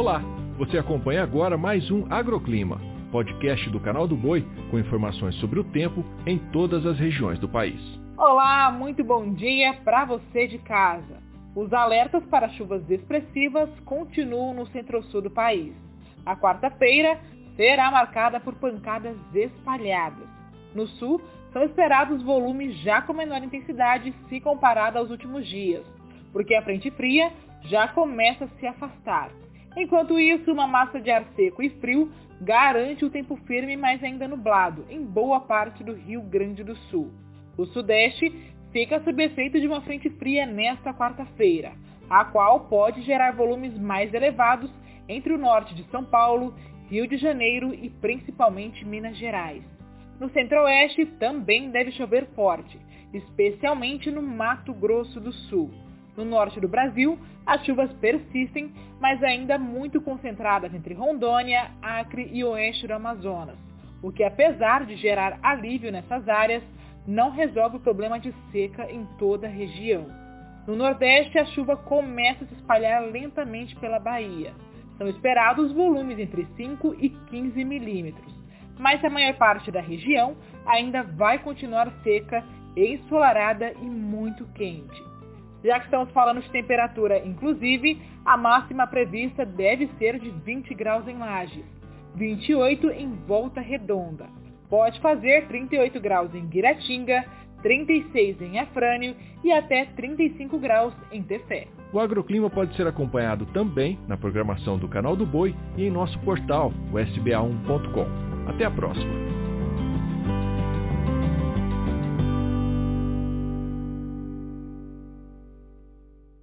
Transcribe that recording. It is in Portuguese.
Olá, você acompanha agora mais um Agroclima, podcast do canal do Boi com informações sobre o tempo em todas as regiões do país. Olá, muito bom dia para você de casa. Os alertas para chuvas expressivas continuam no centro-sul do país. A quarta-feira será marcada por pancadas espalhadas. No sul, são esperados volumes já com menor intensidade se comparado aos últimos dias, porque a frente fria já começa a se afastar. Enquanto isso, uma massa de ar seco e frio garante o tempo firme, mas ainda nublado, em boa parte do Rio Grande do Sul. O Sudeste fica sob efeito de uma frente fria nesta quarta-feira, a qual pode gerar volumes mais elevados entre o norte de São Paulo, Rio de Janeiro e principalmente Minas Gerais. No centro-oeste também deve chover forte, especialmente no Mato Grosso do Sul. No norte do Brasil, as chuvas persistem, mas ainda muito concentradas entre Rondônia, Acre e oeste do Amazonas, o que apesar de gerar alívio nessas áreas, não resolve o problema de seca em toda a região. No Nordeste, a chuva começa a se espalhar lentamente pela Bahia. São esperados volumes entre 5 e 15 milímetros, mas a maior parte da região ainda vai continuar seca, ensolarada e muito quente. Já que estamos falando de temperatura, inclusive, a máxima prevista deve ser de 20 graus em Lages, 28 em Volta Redonda. Pode fazer 38 graus em Guiratinga, 36 em Afrânio e até 35 graus em Tefé. O agroclima pode ser acompanhado também na programação do Canal do Boi e em nosso portal, o sba1.com. Até a próxima!